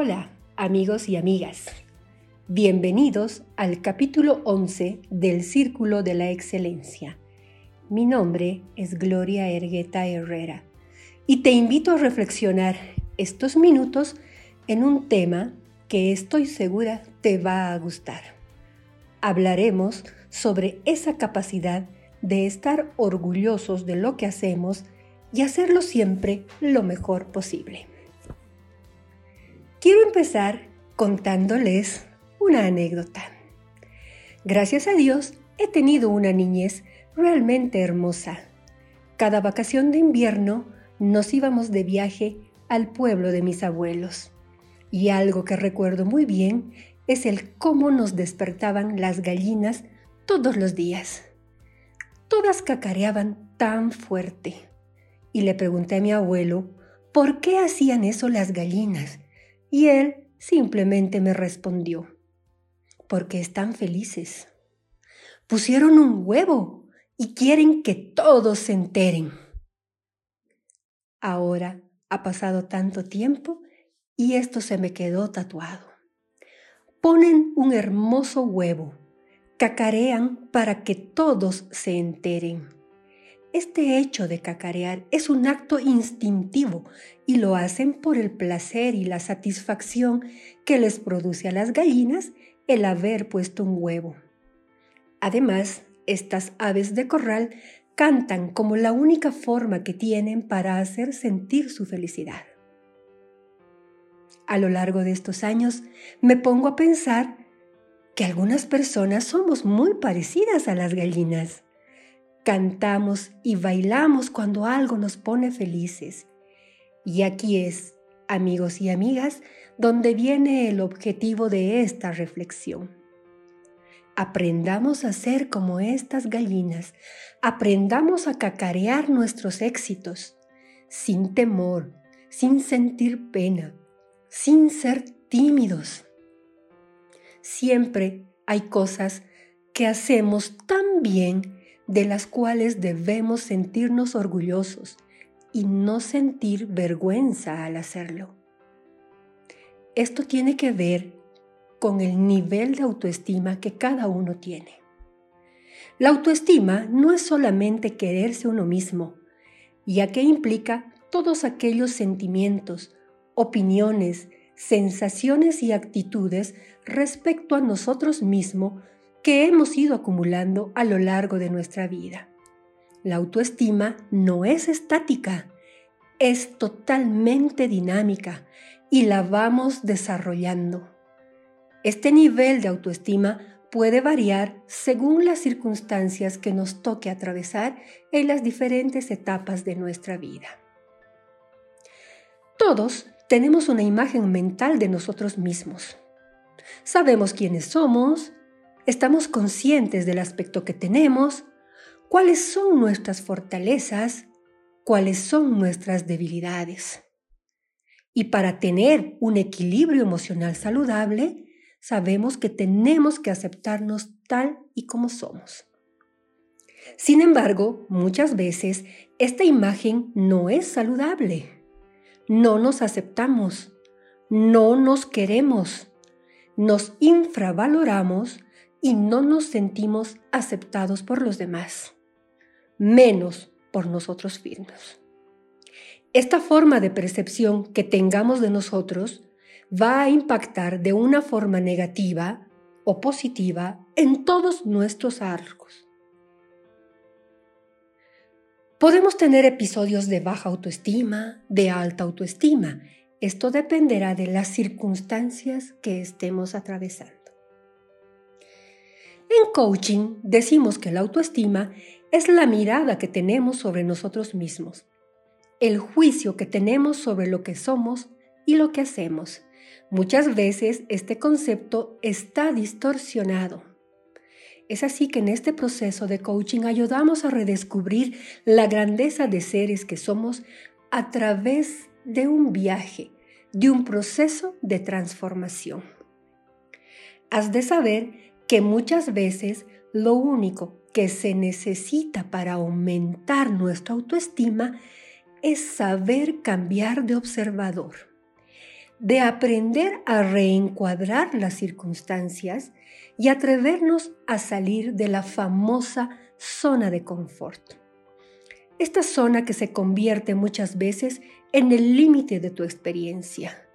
Hola, amigos y amigas. Bienvenidos al capítulo 11 del Círculo de la Excelencia. Mi nombre es Gloria Ergueta Herrera y te invito a reflexionar estos minutos en un tema que estoy segura te va a gustar. Hablaremos sobre esa capacidad de estar orgullosos de lo que hacemos y hacerlo siempre lo mejor posible. Quiero empezar contándoles una anécdota. Gracias a Dios he tenido una niñez realmente hermosa. Cada vacación de invierno nos íbamos de viaje al pueblo de mis abuelos. Y algo que recuerdo muy bien es el cómo nos despertaban las gallinas todos los días. Todas cacareaban tan fuerte. Y le pregunté a mi abuelo, ¿por qué hacían eso las gallinas? Y él simplemente me respondió, porque están felices. Pusieron un huevo y quieren que todos se enteren. Ahora ha pasado tanto tiempo y esto se me quedó tatuado. Ponen un hermoso huevo, cacarean para que todos se enteren. Este hecho de cacarear es un acto instintivo y lo hacen por el placer y la satisfacción que les produce a las gallinas el haber puesto un huevo. Además, estas aves de corral cantan como la única forma que tienen para hacer sentir su felicidad. A lo largo de estos años me pongo a pensar que algunas personas somos muy parecidas a las gallinas cantamos y bailamos cuando algo nos pone felices. Y aquí es, amigos y amigas, donde viene el objetivo de esta reflexión. Aprendamos a ser como estas gallinas, aprendamos a cacarear nuestros éxitos, sin temor, sin sentir pena, sin ser tímidos. Siempre hay cosas que hacemos tan bien de las cuales debemos sentirnos orgullosos y no sentir vergüenza al hacerlo. Esto tiene que ver con el nivel de autoestima que cada uno tiene. La autoestima no es solamente quererse uno mismo, ya que implica todos aquellos sentimientos, opiniones, sensaciones y actitudes respecto a nosotros mismos que hemos ido acumulando a lo largo de nuestra vida. La autoestima no es estática, es totalmente dinámica y la vamos desarrollando. Este nivel de autoestima puede variar según las circunstancias que nos toque atravesar en las diferentes etapas de nuestra vida. Todos tenemos una imagen mental de nosotros mismos. Sabemos quiénes somos, estamos conscientes del aspecto que tenemos, cuáles son nuestras fortalezas, cuáles son nuestras debilidades. Y para tener un equilibrio emocional saludable, sabemos que tenemos que aceptarnos tal y como somos. Sin embargo, muchas veces esta imagen no es saludable. No nos aceptamos, no nos queremos, nos infravaloramos y no nos sentimos aceptados por los demás, menos por nosotros mismos. Esta forma de percepción que tengamos de nosotros va a impactar de una forma negativa o positiva en todos nuestros arcos. Podemos tener episodios de baja autoestima, de alta autoestima. Esto dependerá de las circunstancias que estemos atravesando. En coaching decimos que la autoestima es la mirada que tenemos sobre nosotros mismos, el juicio que tenemos sobre lo que somos y lo que hacemos. Muchas veces este concepto está distorsionado. Es así que en este proceso de coaching ayudamos a redescubrir la grandeza de seres que somos a través de un viaje, de un proceso de transformación. Has de saber que muchas veces lo único que se necesita para aumentar nuestra autoestima es saber cambiar de observador. de aprender a reencuadrar las circunstancias y atrevernos a salir de la famosa zona de confort. Esta zona que se convierte muchas veces en el límite de tu experiencia,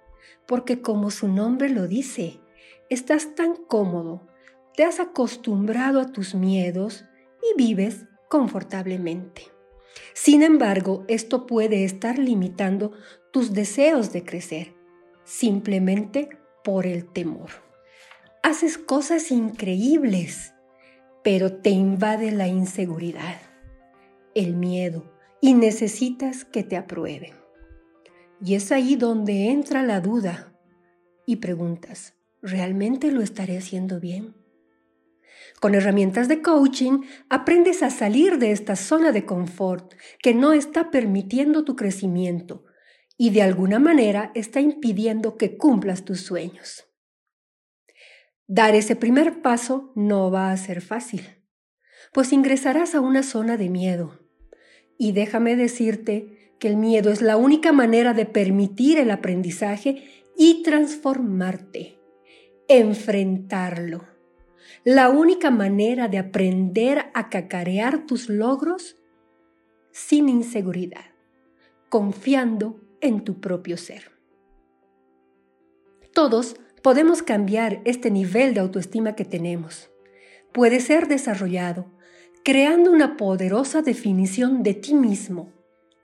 porque como su nombre lo dice, estás tan cómodo, te has acostumbrado a tus miedos y vives confortablemente. Sin embargo, esto puede estar limitando tus deseos de crecer, simplemente por el temor. Haces cosas increíbles, pero te invade la inseguridad, el miedo, y necesitas que te aprueben. Y es ahí donde entra la duda y preguntas, ¿realmente lo estaré haciendo bien? Con herramientas de coaching aprendes a salir de esta zona de confort que no está permitiendo tu crecimiento y de alguna manera está impidiendo que cumplas tus sueños. Dar ese primer paso no va a ser fácil, pues ingresarás a una zona de miedo. Y déjame decirte que el miedo es la única manera de permitir el aprendizaje y transformarte, enfrentarlo la única manera de aprender a cacarear tus logros sin inseguridad, confiando en tu propio ser. Todos podemos cambiar este nivel de autoestima que tenemos. Puede ser desarrollado creando una poderosa definición de ti mismo,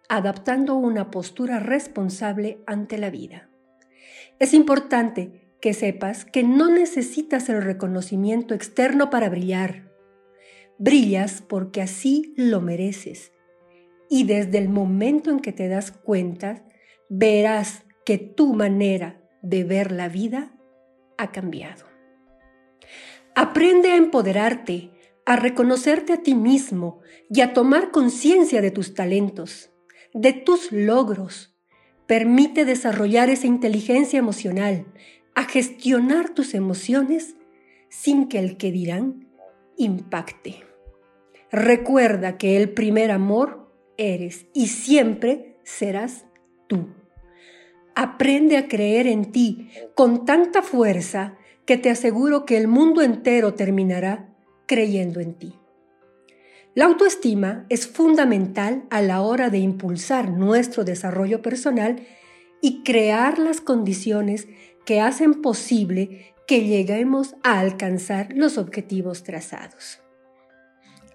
adaptando una postura responsable ante la vida. Es importante que sepas que no necesitas el reconocimiento externo para brillar. Brillas porque así lo mereces. Y desde el momento en que te das cuenta, verás que tu manera de ver la vida ha cambiado. Aprende a empoderarte, a reconocerte a ti mismo y a tomar conciencia de tus talentos, de tus logros. Permite desarrollar esa inteligencia emocional, a gestionar tus emociones sin que el que dirán impacte. Recuerda que el primer amor eres y siempre serás tú. Aprende a creer en ti con tanta fuerza que te aseguro que el mundo entero terminará creyendo en ti. La autoestima es fundamental a la hora de impulsar nuestro desarrollo personal y crear las condiciones que hacen posible que lleguemos a alcanzar los objetivos trazados.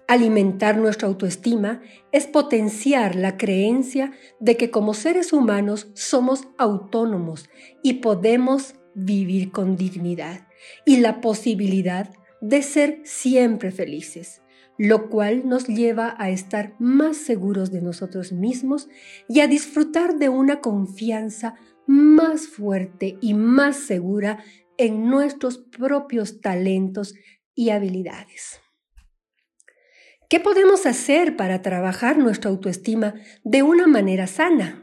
Alimentar nuestra autoestima es potenciar la creencia de que como seres humanos somos autónomos y podemos vivir con dignidad y la posibilidad de ser siempre felices, lo cual nos lleva a estar más seguros de nosotros mismos y a disfrutar de una confianza más fuerte y más segura en nuestros propios talentos y habilidades. ¿Qué podemos hacer para trabajar nuestra autoestima de una manera sana?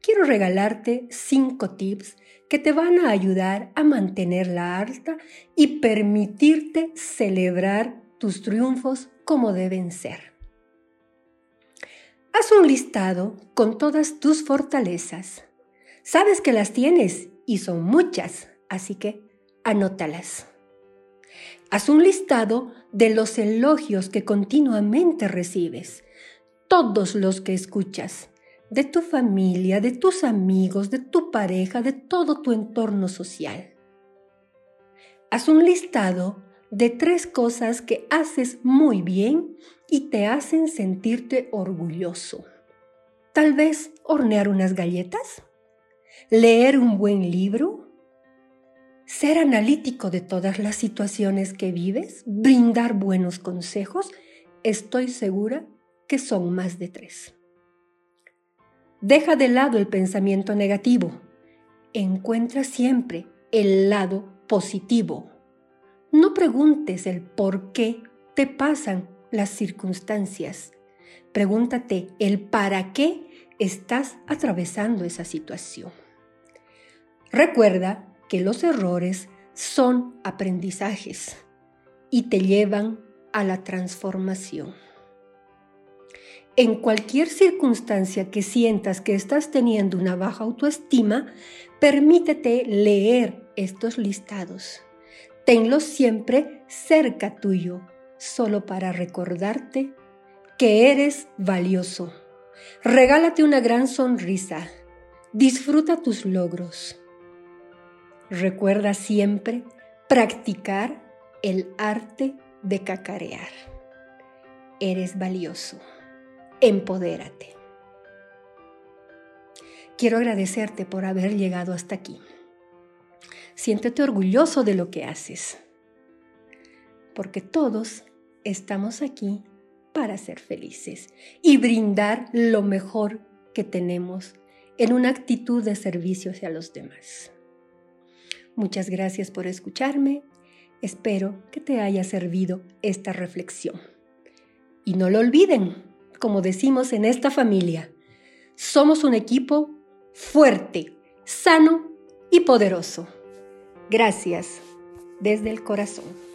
Quiero regalarte cinco tips que te van a ayudar a mantenerla alta y permitirte celebrar tus triunfos como deben ser. Haz un listado con todas tus fortalezas Sabes que las tienes y son muchas, así que anótalas. Haz un listado de los elogios que continuamente recibes, todos los que escuchas, de tu familia, de tus amigos, de tu pareja, de todo tu entorno social. Haz un listado de tres cosas que haces muy bien y te hacen sentirte orgulloso. Tal vez hornear unas galletas leer un buen libro, ser analítico de todas las situaciones que vives, brindar buenos consejos, estoy segura que son más de tres. Deja de lado el pensamiento negativo. Encuentra siempre el lado positivo. No preguntes el por qué te pasan las circunstancias. Pregúntate el para qué estás atravesando esa situación. Recuerda que los errores son aprendizajes y te llevan a la transformación. En cualquier circunstancia que sientas que estás teniendo una baja autoestima, permítete leer estos listados. Tenlos siempre cerca tuyo, solo para recordarte que eres valioso. Regálate una gran sonrisa. Disfruta tus logros. Recuerda siempre practicar el arte de cacarear. Eres valioso. Empodérate. Quiero agradecerte por haber llegado hasta aquí. Siéntete orgulloso de lo que haces, porque todos estamos aquí para ser felices y brindar lo mejor que tenemos en una actitud de servicio hacia los demás. Muchas gracias por escucharme. Espero que te haya servido esta reflexión. Y no lo olviden, como decimos en esta familia, somos un equipo fuerte, sano y poderoso. Gracias desde el corazón.